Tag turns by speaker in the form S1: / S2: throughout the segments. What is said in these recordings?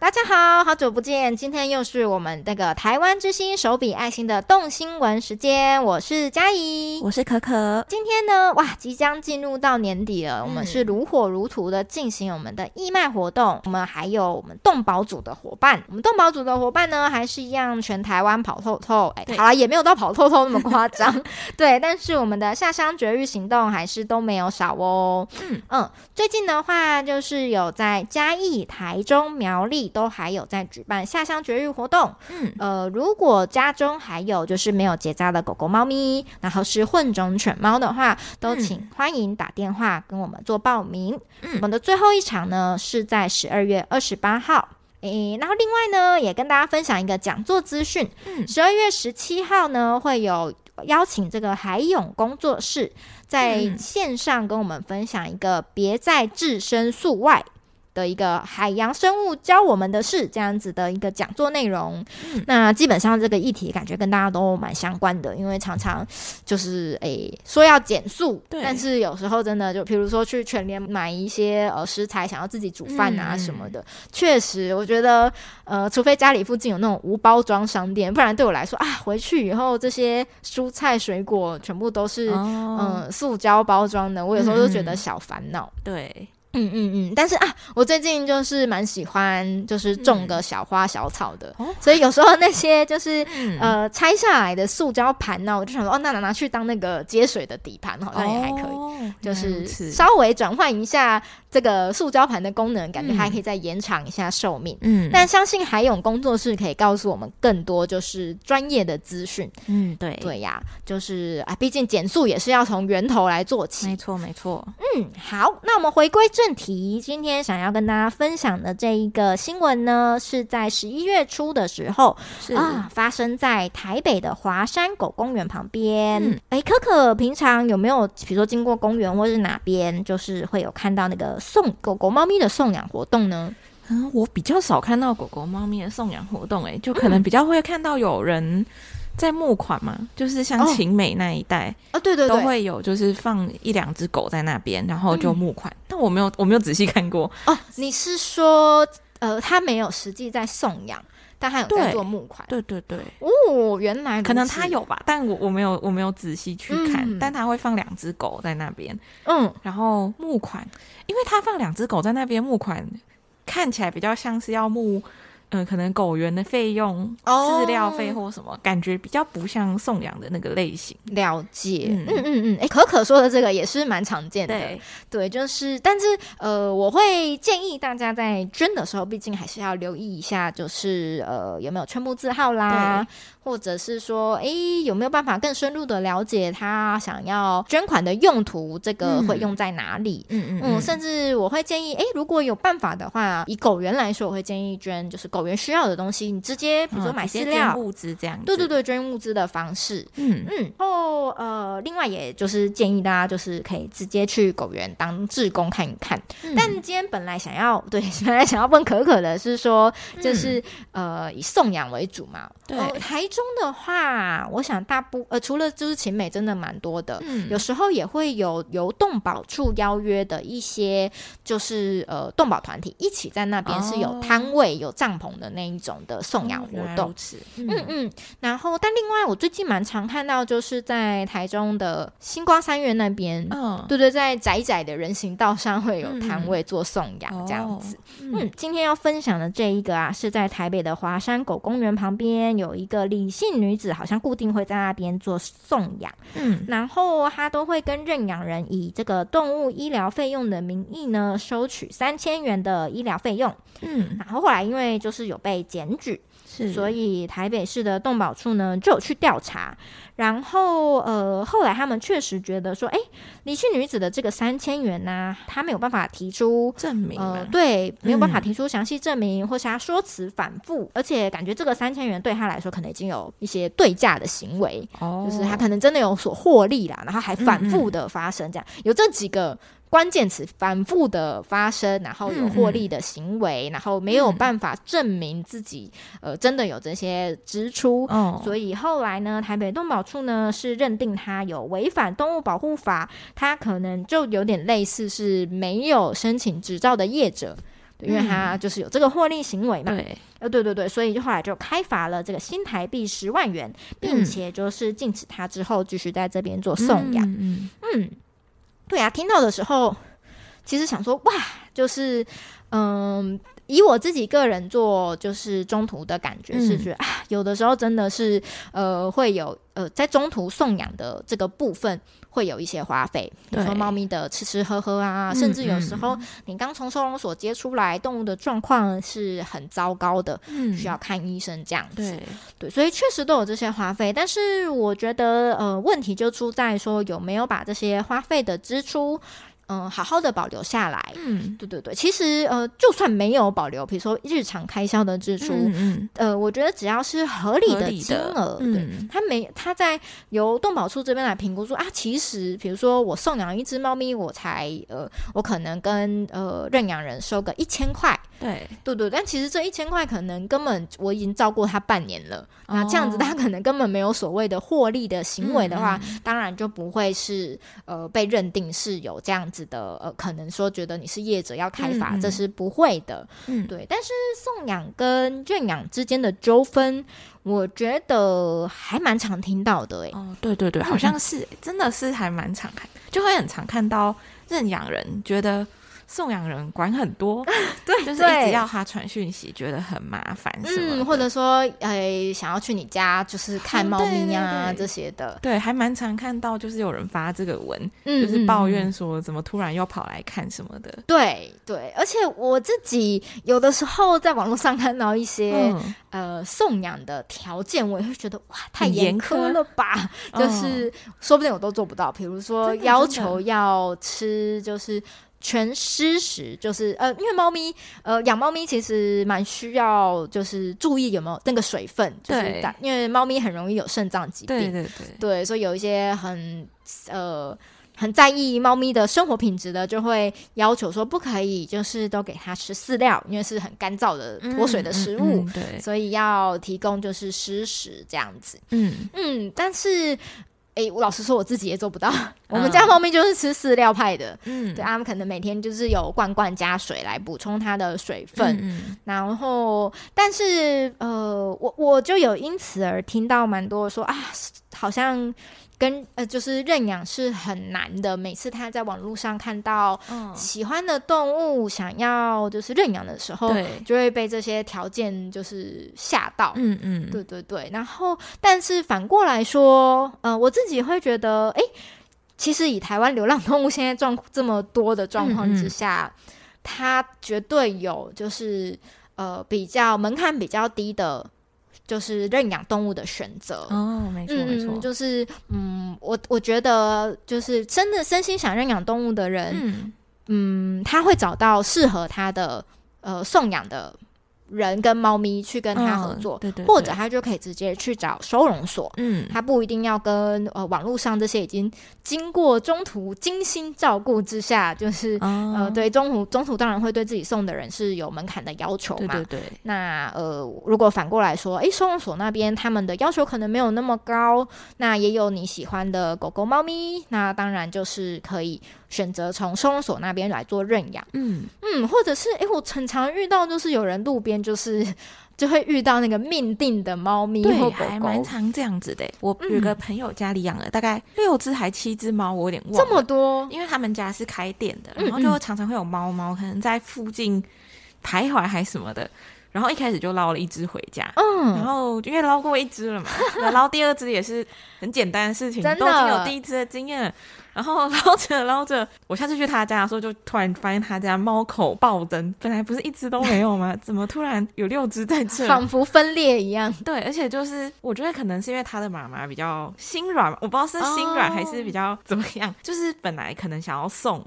S1: 大家好，好久不见！今天又是我们那个台湾之星手笔爱心的动新闻时间，我是佳怡，
S2: 我是可可。
S1: 今天呢，哇，即将进入到年底了，
S2: 嗯、
S1: 我们是如火如荼的进行我们的义卖活动。我们还有我们动保组的伙伴，我们动保组的伙伴呢，还是一样全台湾跑透透。哎，好了，也没有到跑透透那么夸张，对。但是我们的下乡绝育行动还是都没有少哦。嗯嗯，最近的话，就是有在嘉义、台中、苗栗。都还有在举办下乡绝育活动，嗯，呃，如果家中还有就是没有结扎的狗狗、猫咪，然后是混种犬猫的话，都请欢迎打电话跟我们做报名。嗯，我们的最后一场呢是在十二月二十八号，诶，然后另外呢也跟大家分享一个讲座资讯，嗯，十二月十七号呢会有邀请这个海勇工作室在线上跟我们分享一个别再置身宿外。的一个海洋生物教我们的事，这样子的一个讲座内容。嗯、那基本上这个议题感觉跟大家都蛮相关的，因为常常就是诶、欸、说要减速，但是有时候真的就比如说去全联买一些呃食材，想要自己煮饭啊什么的，确、嗯、实我觉得呃，除非家里附近有那种无包装商店，不然对我来说啊，回去以后这些蔬菜水果全部都是嗯、哦呃、塑胶包装的，我有时候都觉得小烦恼。
S2: 嗯、对。
S1: 嗯嗯嗯，但是啊，我最近就是蛮喜欢，就是种个小花小草的，嗯、所以有时候那些就是、嗯、呃拆下来的塑胶盘呢，我就想说，哦，那拿拿去当那个接水的底盘，好像也还可以，哦、就是稍微转换一下这个塑胶盘的功能，感觉还可以再延长一下寿命。嗯，但相信海勇工作室可以告诉我们更多，就是专业的资讯。
S2: 嗯，对，
S1: 对呀，就是啊，毕竟减速也是要从源头来做起。
S2: 没错，没错。
S1: 嗯，好，那我们回归。正题，今天想要跟大家分享的这一个新闻呢，是在十一月初的时候啊，发生在台北的华山狗公园旁边。哎、嗯欸，可可平常有没有，比如说经过公园或是哪边，就是会有看到那个送狗狗、猫咪的送养活动呢？
S2: 嗯，我比较少看到狗狗、猫咪的送养活动、欸，哎，就可能比较会看到有人。在募款嘛，就是像晴美那一带
S1: 啊，对对对，
S2: 都会有，就是放一两只狗在那边，然后就募款。嗯、但我没有，我没有仔细看过
S1: 哦。你是说，呃，他没有实际在送养，但他有在做募款？
S2: 对对对。
S1: 哦，原来
S2: 可能他有吧，但我我没有，我没有仔细去看。嗯、但他会放两只狗在那边，嗯，然后募款，因为他放两只狗在那边募款，看起来比较像是要募。嗯，可能狗园的费用、饲料费或什么，哦、感觉比较不像送养的那个类型。
S1: 了解，嗯嗯嗯，哎、嗯，可可说的这个也是蛮常见的，对，对，就是，但是呃，我会建议大家在捐的时候，毕竟还是要留意一下，就是呃，有没有圈部字号啦。或者是说，哎，有没有办法更深入的了解他想要捐款的用途？这个会用在哪里？嗯嗯嗯，甚至我会建议，哎，如果有办法的话，以狗园来说，我会建议捐就是狗园需要的东西，你直接比如说买饲料、
S2: 物资这样。
S1: 对对对，捐物资的方式。嗯嗯。然后呃，另外也就是建议大家就是可以直接去狗园当志工看一看。但今天本来想要对，本来想要问可可的是说，就是呃以送养为主嘛。对，台。中的话，我想大部呃，除了就是勤美真的蛮多的，嗯，有时候也会有由动保处邀约的一些，就是呃动保团体一起在那边是有摊位、哦、有帐篷的那一种的送养活动，嗯嗯，嗯。然后，但另外我最近蛮常看到，就是在台中的星光三院那边，嗯，对对，在窄窄的人行道上会有摊位做送养这样子。嗯，嗯，今天要分享的这一个啊，是在台北的华山狗公园旁边有一个李姓女子好像固定会在那边做送养，嗯，然后她都会跟认养人以这个动物医疗费用的名义呢，收取三千元的医疗费用，嗯，然后后来因为就是有被检举。是所以台北市的动保处呢就有去调查，然后呃后来他们确实觉得说，哎，离去女子的这个三千元呢、啊，她没有办法提出
S2: 证明，
S1: 呃，对，没有办法提出详细证明，嗯、或是他说辞反复，而且感觉这个三千元对他来说可能已经有一些对价的行为，哦，就是他可能真的有所获利啦，然后还反复的发生这样，嗯嗯有这几个。关键词反复的发生，然后有获利的行为，嗯、然后没有办法证明自己、嗯、呃真的有这些支出，哦、所以后来呢，台北动保处呢是认定他有违反动物保护法，他可能就有点类似是没有申请执照的业者。因为他就是有这个获利行为嘛。
S2: 对，
S1: 呃，对对对，所以就后来就开罚了这个新台币十万元，并且就是禁止他之后继续在这边做送养。嗯。嗯，对啊，听到的时候，其实想说哇，就是嗯。以我自己个人做，就是中途的感觉是觉得、嗯、啊，有的时候真的是呃会有呃在中途送养的这个部分会有一些花费，比如说猫咪的吃吃喝喝啊，甚至有时候你刚从收容所接出来，动物的状况是很糟糕的，嗯、需要看医生这样子。对，对，所以确实都有这些花费，但是我觉得呃问题就出在说有没有把这些花费的支出。嗯，好好的保留下来。嗯，对对对，其实呃，就算没有保留，比如说日常开销的支出，嗯，嗯。呃，我觉得只要是合理的金额，对，嗯、他没他在由动保处这边来评估说啊，其实比如说我送养一只猫咪，我才呃，我可能跟呃认养人收个一千块。对。对对，但其实这一千块可能根本我已经照顾他半年了，哦、那这样子他可能根本没有所谓的获利的行为的话，嗯、当然就不会是呃被认定是有这样子的呃可能说觉得你是业者要开发，嗯、这是不会的。嗯，对。但是送养跟圈养之间的纠纷，我觉得还蛮常听到的诶。
S2: 哦，对对对，好像 是、嗯、真的是还蛮常看，就会很常看到认养人觉得。送养人管很多，对，就是一直要他传讯息，觉得很麻烦，
S1: 嗯，或者说，呃，想要去你家，就是看猫咪啊这些的，
S2: 对，还蛮常看到，就是有人发这个文，就是抱怨说，怎么突然又跑来看什么的，
S1: 对对，而且我自己有的时候在网络上看到一些呃送养的条件，我也会觉得哇，太严苛了吧，就是说不定我都做不到，比如说要求要吃，就是。全湿食就是呃，因为猫咪呃养猫咪其实蛮需要，就是注意有没有那个水分，就是对，因为猫咪很容易有肾脏疾病，对对对，对，所以有一些很呃很在意猫咪的生活品质的，就会要求说不可以就是都给它吃饲料，因为是很干燥的脱水的食物，嗯嗯嗯、对，所以要提供就是湿食这样子，嗯。嗯，但是。哎、欸，我老实说，我自己也做不到。嗯、我们家猫咪就是吃饲料派的，嗯，对，它们可能每天就是有罐罐加水来补充它的水分，嗯、然后，但是呃，我我就有因此而听到蛮多说啊，好像。跟呃，就是认养是很难的。每次他在网络上看到喜欢的动物，想要就是认养的时候，对，就会被这些条件就是吓到。嗯嗯，对对对。然后，但是反过来说，呃，我自己会觉得，哎，其实以台湾流浪动物现在状这么多的状况之下，嗯嗯，它绝对有就是呃比较门槛比较低的。就是认养动物的选择
S2: 哦，没错没错，
S1: 就是嗯，我我觉得就是真的真心想认养动物的人，嗯，嗯，他会找到适合他的呃送养的。人跟猫咪去跟他合作，哦、对对对，或者他就可以直接去找收容所。嗯，他不一定要跟呃网络上这些已经经过中途精心照顾之下，就是、哦、呃对中途中途当然会对自己送的人是有门槛的要求嘛。对对对。那呃如果反过来说，哎、欸、收容所那边他们的要求可能没有那么高，那也有你喜欢的狗狗猫咪，那当然就是可以。选择从收容所那边来做认养，嗯。嗯，或者是哎、欸，我很常遇到，就是有人路边就是 就会遇到那个命定的猫咪或狗狗，
S2: 还蛮常这样子的。我有个朋友家里养了大概六只还七只猫，我有点忘了。这么多，因为他们家是开店的，然后就常常会有猫猫可能在附近徘徊还什么的，然后一开始就捞了一只回家，嗯，然后因为捞过一只了嘛，捞第二只也是很简单的事情，真的。都已经有第一只的经验了。然后捞着捞着，我下次去他家的时候，就突然发现他家猫口暴增，本来不是一只都没有吗？怎么突然有六只在这？
S1: 仿佛分裂一样。
S2: 对，而且就是我觉得可能是因为他的妈妈比较心软，我不知道是心软还是比较怎么样，oh. 就是本来可能想要送，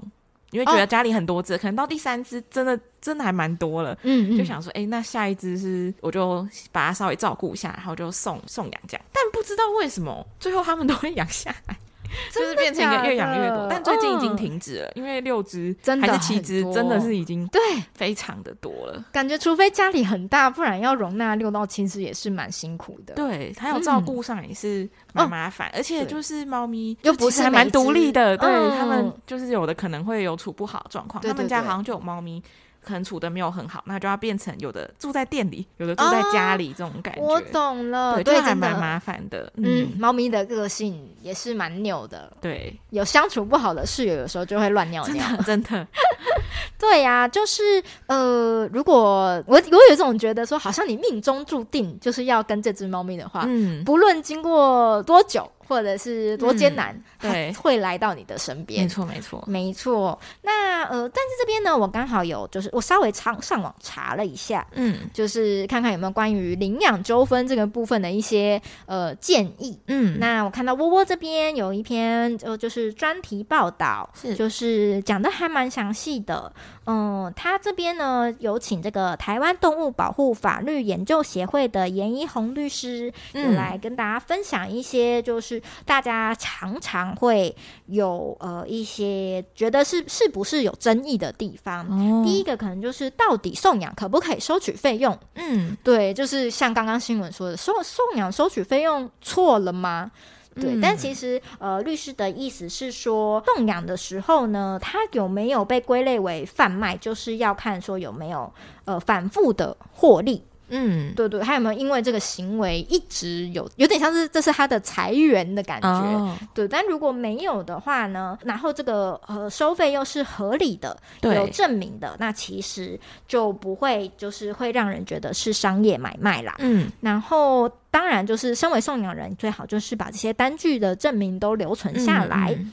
S2: 因为觉得家里很多只，oh. 可能到第三只真的真的还蛮多了，嗯，嗯，就想说，哎，那下一只是我就把它稍微照顾一下，然后就送送养这样。但不知道为什么最后他们都会养下来。就是变成一个越养越多，但最近已经停止了，嗯、因为六只还是七只，真的是已经对非常的多了。
S1: 感觉除非家里很大，不然要容纳六到七只也是蛮辛苦的。
S2: 对，还有照顾上也是蛮麻烦，嗯、而且就是猫咪
S1: 又不是还
S2: 蛮独立的，对、嗯、他们就是有的可能会有处不好的状况。他们家好像就有猫咪。可能处的没有很好，那就要变成有的住在店里，有的住在家里，这种感觉。
S1: 我懂了，
S2: 对，还蛮麻烦的。
S1: 嗯，猫咪的个性也是蛮扭的。
S2: 对，
S1: 有相处不好的室友，有时候就会乱尿尿。
S2: 真的。
S1: 对呀，就是呃，如果我我有一种觉得说，好像你命中注定就是要跟这只猫咪的话，嗯，不论经过多久。或者是多艰难，嗯、对，会来到你的身边。
S2: 没错，没错，
S1: 没错。那呃，但是这边呢，我刚好有，就是我稍微上上网查了一下，嗯，就是看看有没有关于领养纠纷这个部分的一些呃建议。嗯，那我看到窝窝这边有一篇呃，就是专题报道，是就是讲的还蛮详细的。嗯，他这边呢有请这个台湾动物保护法律研究协会的严一红律师，嗯，来跟大家分享一些就是。大家常常会有呃一些觉得是是不是有争议的地方。哦、第一个可能就是到底送养可不可以收取费用？嗯，对，就是像刚刚新闻说的，送送养收取费用错了吗？对，嗯、但其实呃律师的意思是说，送养的时候呢，他有没有被归类为贩卖，就是要看说有没有呃反复的获利。嗯，对对，还有没有因为这个行为一直有有点像是这是他的裁员的感觉？哦、对，但如果没有的话呢？然后这个呃收费又是合理的，有证明的，那其实就不会就是会让人觉得是商业买卖啦。嗯，然后当然就是身为送养人，最好就是把这些单据的证明都留存下来。嗯嗯、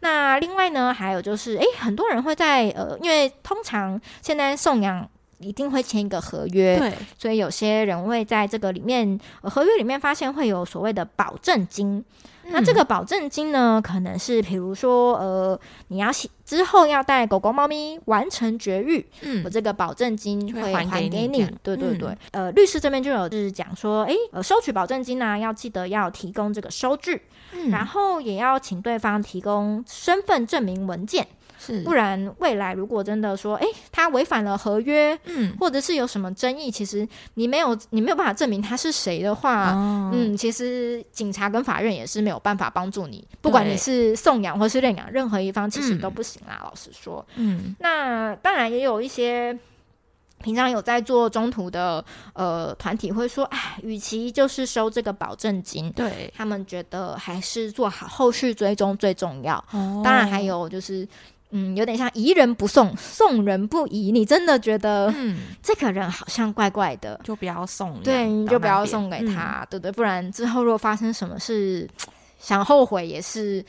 S1: 那另外呢，还有就是，诶，很多人会在呃，因为通常现在送养。一定会签一个合约，对，所以有些人会在这个里面，呃，合约里面发现会有所谓的保证金。嗯、那这个保证金呢，可能是比如说，呃，你要之后要带狗狗、猫咪完成绝育，嗯，我这个保证金会还给你。对对对，嗯、呃，律师这边就有就是讲说，诶，呃，收取保证金呢、啊，要记得要提供这个收据，嗯、然后也要请对方提供身份证明文件。是，不然未来如果真的说，哎、欸，他违反了合约，嗯，或者是有什么争议，其实你没有你没有办法证明他是谁的话，哦、嗯，其实警察跟法院也是没有办法帮助你，不管你是送养或是认养，任何一方其实都不行啦。嗯、老实说，嗯，那当然也有一些平常有在做中途的呃团体会说，哎，与其就是收这个保证金，对他们觉得还是做好后续追踪最重要。哦、当然还有就是。嗯，有点像疑人不送，送人不疑。你真的觉得，嗯，这个人好像怪怪的，
S2: 就不要送。
S1: 对，你就不要送给他，嗯、对对，不然之后如果发生什么事，想后悔也是，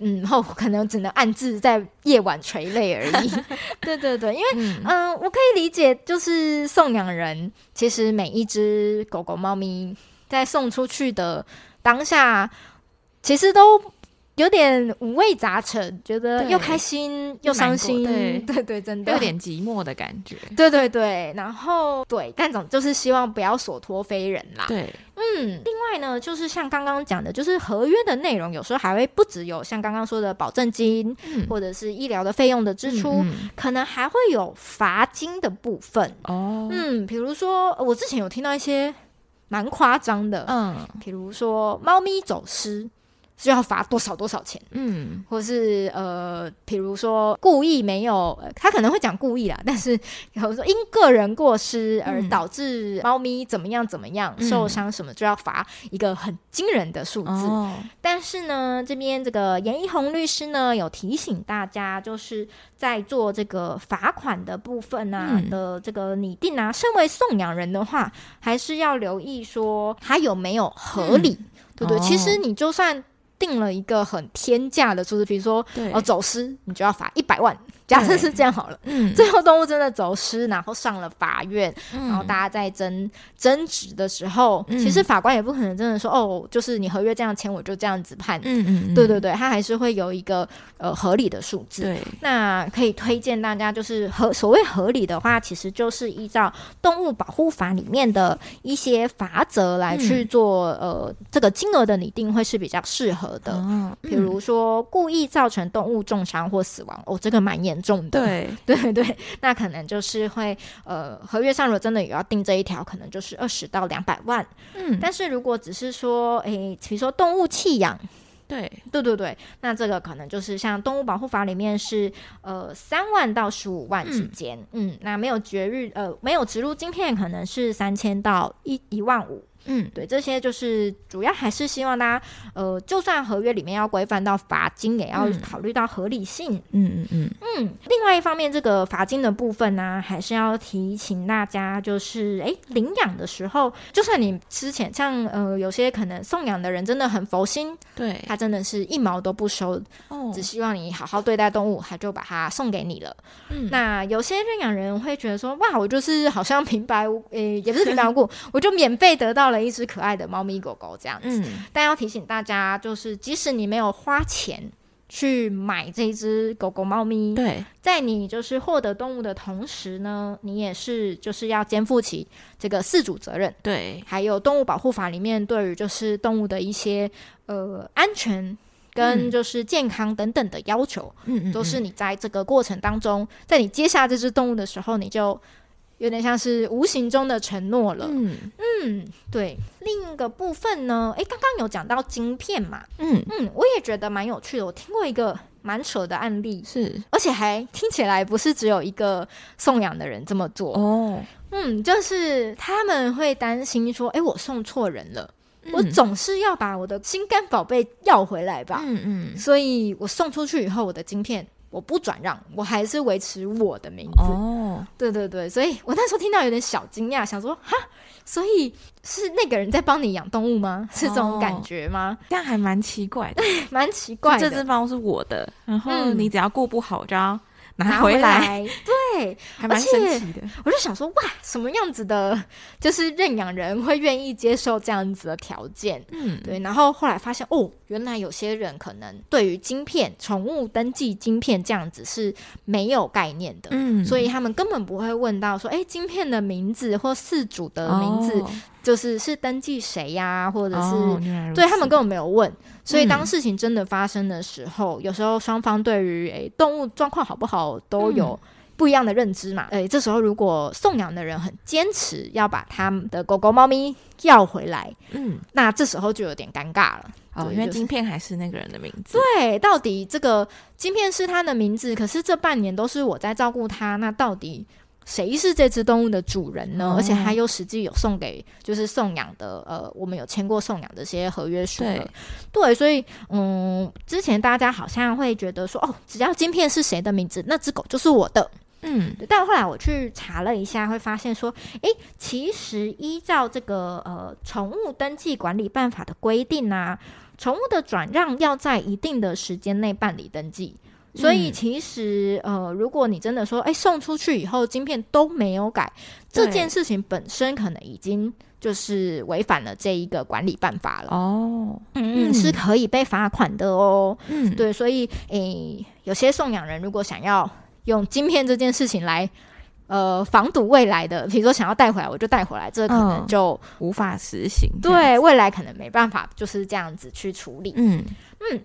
S1: 嗯，后可能只能暗自在夜晚垂泪而已。对对对，因为，嗯、呃，我可以理解，就是送养人，其实每一只狗狗、猫咪在送出去的当下，其实都。有点五味杂陈，觉得又开心又伤心，对。对对，真的。
S2: 有点寂寞的感觉。
S1: 对对对，然后对，但总就是希望不要所托非人啦。
S2: 对，
S1: 嗯，另外呢，就是像刚刚讲的，就是合约的内容有时候还会不只有像刚刚说的保证金，嗯、或者是医疗的费用的支出，嗯嗯。可能还会有罚金的部分。哦。嗯，比如说我之前有听到一些蛮夸张的，嗯，比如说猫咪走失。就要罚多少多少钱？嗯，或是呃，比如说故意没有，他可能会讲故意啦，但是比如说因个人过失而导致猫咪怎么样怎么样、嗯、受伤什么，就要罚一个很惊人的数字。哦、但是呢，这边这个严一红律师呢有提醒大家，就是在做这个罚款的部分啊、嗯、的这个拟定啊，身为送养人的话，还是要留意说他有没有合理，嗯、对不对？哦、其实你就算。定了一个很天价的数字，比如说对哦走私，你就要罚一百万。假设是这样好了，嗯，最后动物真的走失，然后上了法院，嗯、然后大家在争争执的时候，嗯、其实法官也不可能真的说哦，就是你合约这样签，我就这样子判，嗯嗯，嗯。对对对，他还是会有一个呃合理的数字。对，那可以推荐大家，就是合所谓合理的话，其实就是依照动物保护法里面的一些法则来去做，嗯、呃，这个金额的拟定会是比较适合的。嗯，比如说故意造成动物重伤或死亡，哦，这个蛮严。重的，对。对对，那可能就是会呃，合约上如果真的有要定这一条，可能就是二十到两百万。嗯，但是如果只是说，诶，比如说动物弃养，
S2: 对。
S1: 对对对，那这个可能就是像动物保护法里面是呃三万到十五万之间，嗯，嗯，那没有绝育呃没有植入晶片可能是三千到一一万五。嗯，对，这些就是主要还是希望大家，呃，就算合约里面要规范到罚金，也要考虑到合理性。
S2: 嗯嗯嗯
S1: 嗯。另外一方面，这个罚金的部分呢、啊，还是要提醒大家，就是哎，领养的时候，就算你之前像呃，有些可能送养的人真的很佛心，对，他真的是一毛都不收，哦，只希望你好好对待动物，他就把它送给你了。嗯，那有些认养人会觉得说，哇，我就是好像平白无，呃，也不是平白无故，我就免费得到了一只可爱的猫咪狗狗这样子，嗯，但要提醒大家，就是即使你没有花钱去买这只狗狗、猫咪，对，在你就是获得动物的同时呢，你也是就是要肩负起这个饲主责任，对，还有动物保护法里面对于就是动物的一些呃安全跟就是健康等等的要求，嗯，都是你在这个过程当中，在你接下这只动物的时候，你就。有点像是无形中的承诺了。嗯嗯，对。另一个部分呢，诶，刚刚有讲到晶片嘛。嗯嗯，我也觉得蛮有趣的。我听过一个蛮扯的案例，是，而且还听起来不是只有一个送养的人这么做哦。嗯，就是他们会担心说，诶，我送错人了，嗯，我总是要把我的心肝宝贝要回来吧。嗯嗯，所以我送出去以后，我的晶片。我不转让，我还是维持我的名字。哦，对对对，所以我那时候听到有点小惊讶，想说哈，所以是那个人在帮你养动物吗？是这种感觉吗？
S2: 这样还蛮奇怪的，
S1: 蛮奇怪的。
S2: 这只猫是我的，然后你只要过不好，就要。拿回来，
S1: 对，还蛮神奇的。我就想说，哇，什么样子的，就是认养人会愿意接受这样子的条件？嗯，对。然后后来发现，哦，原来有些人可能对于晶片、宠物登记晶片这样子是没有概念的，嗯，所以他们根本不会问到说，哎，晶片的名字或饲主的名字。哦就是是登记谁呀、啊，或者是、哦、对他们根本没有问，所以当事情真的发生的时候，嗯、有时候双方对于诶、欸、动物状况好不好都有不一样的认知嘛。诶、这时候如果送养的人很坚持要把他们的狗狗、猫咪要回来，嗯，那这时候就有点尴尬了
S2: 哦，因为晶片还是那个人的名字。
S1: 对，到底这个晶片是他的名字，可是这半年都是我在照顾他，那到底？谁是这只动物的主人呢？哦、而且它又实际有送给，就是送养的，呃，我们有签过送养这些合约书对，所以，嗯，之前大家好像会觉得说，哦，只要晶片是谁的名字，那只狗就是我的。嗯，但后来我去查了一下，会发现说，诶，其实依照这个呃宠物登记管理办法的规定啊，宠物的转让要在一定的时间内办理登记。所以其实，呃，如果你真的说，哎，送出去以后晶片都没有改，这件事情本身可能已经就是违反了这一个管理办法了。哦，嗯，是可以被罚款的哦。嗯，对，所以，诶，有些送养人如果想要用晶片这件事情来，呃，防堵未来的，比如说想要带回来，我就带回来，这可能就、嗯、
S2: 无法实行。
S1: 对，未来可能没办法就是这样子去处理。嗯嗯。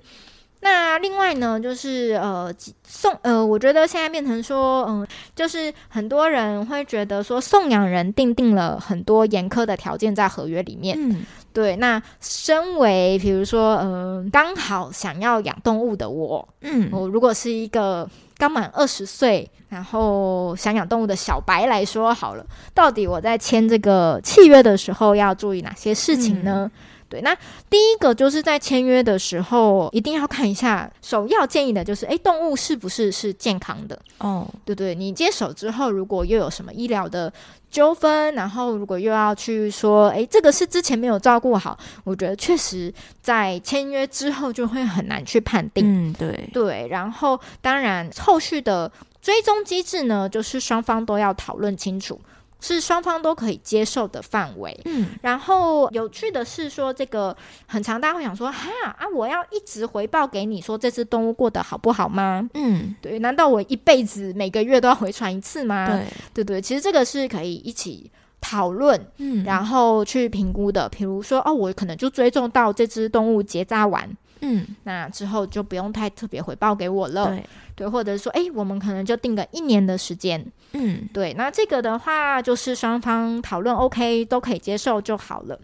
S1: 那另外呢，就是呃送呃，我觉得现在变成说，嗯、呃，就是很多人会觉得说，送养人定定了很多严苛的条件在合约里面。嗯，对。那身为比如说，嗯、呃，刚好想要养动物的我，嗯，我如果是一个刚满二十岁，然后想养动物的小白来说，好了，到底我在签这个契约的时候要注意哪些事情呢？嗯对，那第一个就是在签约的时候，一定要看一下。首要建议的就是，哎，动物是不是是健康的？哦，对对，你接手之后，如果又有什么医疗的纠纷，然后如果又要去说，哎，这个是之前没有照顾好，我觉得确实在签约之后就会很难去判定。嗯，对对。然后，当然后续的追踪机制呢，就是双方都要讨论清楚。是双方都可以接受的范围。嗯，然后有趣的是说，这个很常大家会想说，哈啊，我要一直回报给你说这只动物过得好不好吗？嗯，对，难道我一辈子每个月都要回传一次吗？对，对对，其实这个是可以一起讨论，嗯，然后去评估的。比如说，哦，我可能就追踪到这只动物结扎完。嗯，那之后就不用太特别回报给我了。对，对，或者说，哎，我们可能就定个一年的时间。嗯，对，那这个的话就是双方讨论 OK 都可以接受就好了。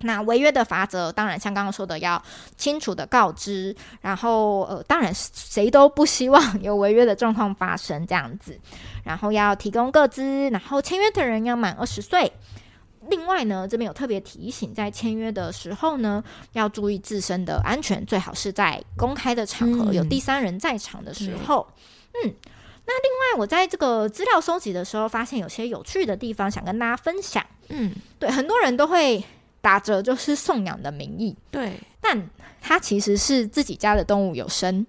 S1: 那违约的法则，当然像刚刚说的，要清楚的告知，然后呃，当然谁都不希望有违约的状况发生这样子，然后要提供个资，然后签约的人要满二十岁。另外呢，这边有特别提醒，在签约的时候呢，要注意自身的安全，最好是在公开的场合，嗯、有第三人在场的时候。嗯，那另外我在这个资料收集的时候，发现有些有趣的地方，想跟大家分享。嗯，对，很多人都会打着就是送养的名义，
S2: 对，
S1: 但他其实是自己家的动物有生，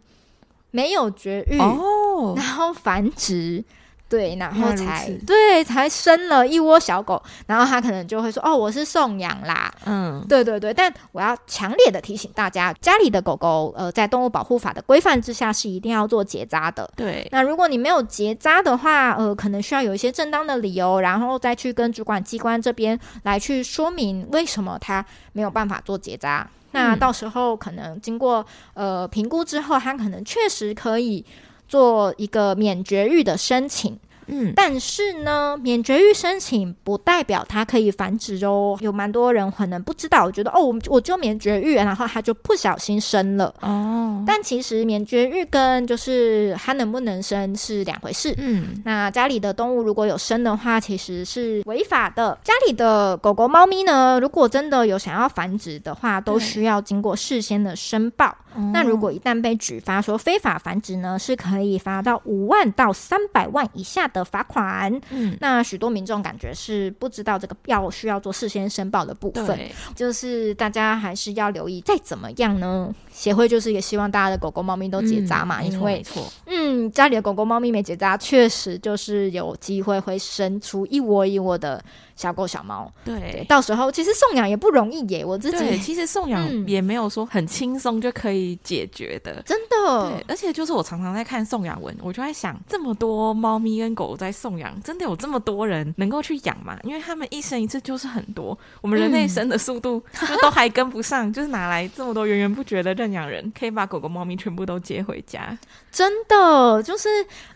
S1: 没有绝育，哦，然后繁殖。对，然后才对，才生了一窝小狗，然后他可能就会说：“哦，我是送养啦。”嗯，对对对。但我要强烈的提醒大家，家里的狗狗，呃，在动物保护法的规范之下，是一定要做结扎的。
S2: 对。
S1: 那如果你没有结扎的话，呃，可能需要有一些正当的理由，然后再去跟主管机关这边来去说明为什么他没有办法做结扎。嗯。那到时候可能经过呃评估之后，它可能确实可以。做一个免绝育的申请，嗯，但是呢，免绝育申请不代表它可以繁殖哦。有蛮多人可能不知道，我觉得哦，我我就免绝育，然后它就不小心生了哦。但其实免绝育跟就是它能不能生是两回事。嗯，那家里的动物如果有生的话，其实是违法的。家里的狗狗、猫咪呢，如果真的有想要繁殖的话，都需要经过事先的申报。那如果一旦被举发说非法繁殖呢，是可以罚到五万到三百万以下的罚款。嗯，那许多民众感觉是不知道这个要需要做事先申报的部分，就是大家还是要留意。再怎么样呢，协会就是也希望大家的狗狗、猫咪都结扎嘛，嗯、因为错，嗯，家里的狗狗、猫咪没结扎，确实就是有机会会生出一窝一窝的。小狗小猫，
S2: 对，对，
S1: 到时候其实送养也不容易耶。我自己
S2: 其实送养 也没有说很轻松就可以解决的，
S1: 真的。
S2: 对，而且就是我常常在看送养文，我就在想，这么多猫咪跟狗在送养，真的有这么多人能够去养吗？因为他们一生一次就是很多，我们人类生的速度就都还跟不上，嗯、就是哪来这么多源源不绝的认养人，可以把狗狗猫咪全部都接回家？
S1: 真的，就是，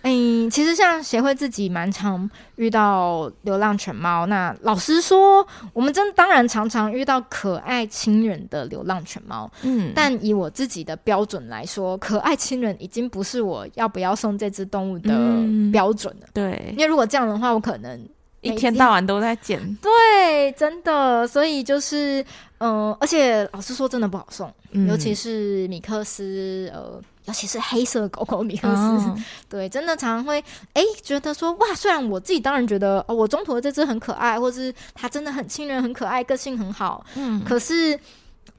S1: 嗯，其实像协会自己蛮常遇到流浪犬猫，那。老实说，我们真当然常常遇到可爱亲人的流浪犬猫，嗯，但以我自己的标准来说，可爱亲人已经不是我要不要送这只动物的标准了。嗯、
S2: 对，
S1: 因为如果这样的话，我可能
S2: 一天到晚都在捡。
S1: 对，真的，所以就是，嗯、呃，而且老实说，真的不好送，嗯、尤其是米克斯，呃。尤其是黑色狗狗米克斯，哦、对，真的常常会哎、欸、觉得说哇，虽然我自己当然觉得哦，我中途的这只很可爱，或是它真的很亲人、很可爱，个性很好，嗯，可是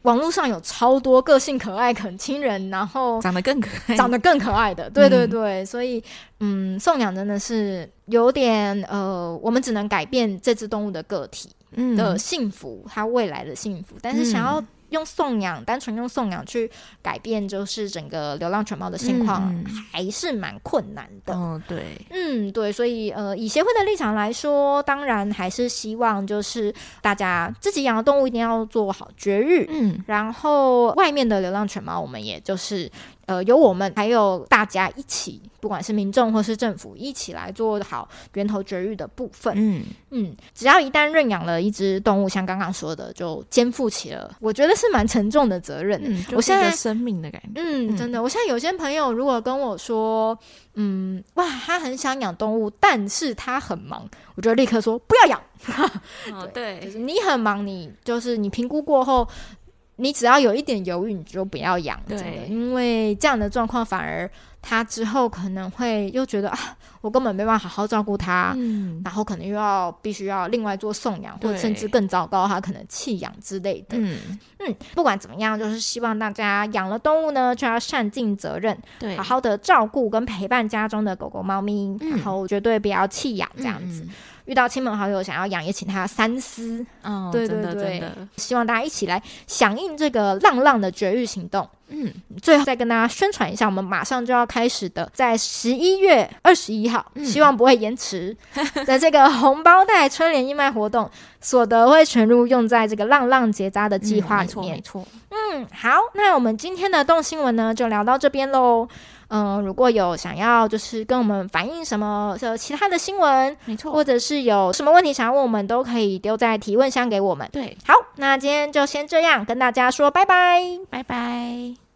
S1: 网络上有超多个性可爱、很亲人，然后
S2: 长得更可爱、
S1: 长得更可爱的，对对对，嗯、所以嗯，送养真的是有点呃，我们只能改变这只动物的个体的幸福，它未来的幸福，但是想要。用送养，单纯用送养去改变，就是整个流浪犬猫的现况，嗯、还是蛮困难的。
S2: 哦，对，
S1: 嗯，对，所以呃，以协会的立场来说，当然还是希望就是大家自己养的动物一定要做好绝育，嗯，然后外面的流浪犬猫，我们也就是。呃，由我们还有大家一起，不管是民众或是政府，一起来做好源头绝育的部分。嗯嗯，只要一旦认养了一只动物，像刚刚说的，就肩负起了我觉得是蛮沉重的责任。嗯，
S2: 我现在生命的感觉。
S1: 嗯，真的，我现在有些朋友如果跟我说，嗯，哇，他很想养动物，但是他很忙，我就立刻说不要养。
S2: 哦，对，
S1: 就是你很忙，你就是你评估过后。你只要有一点犹豫，你就不要养，因为这样的状况反而他之后可能会又觉得啊，我根本没办法好好照顾他，嗯，然后可能又要必须要另外做送养，或者甚至更糟糕，他可能弃养之类的。嗯。嗯，不管怎么样，就是希望大家养了动物呢，就要善尽责任，对，好好的照顾跟陪伴家中的狗狗、猫咪，嗯、然后绝对不要弃养这样子。嗯遇到亲朋好友想要养，也请他三思。哦，对对对，希望大家一起来响应这个浪浪的绝育行动。嗯，最后再跟大家宣传一下，我们马上就要开始的，在十一月二十一号，嗯、希望不会延迟 的这个红包袋春联义卖活动，所得会全部用在这个浪浪结扎的计划里面。嗯、没错，没错。嗯，好，那我们今天的动新闻呢，就聊到这边喽。嗯，如果有想要就是跟我们反映什么的其他的新闻，
S2: 没错，
S1: 或者是有什么问题想要问我们，都可以丢在提问箱给我们。
S2: 对，
S1: 好，那今天就先这样跟大家说拜拜，
S2: 拜拜。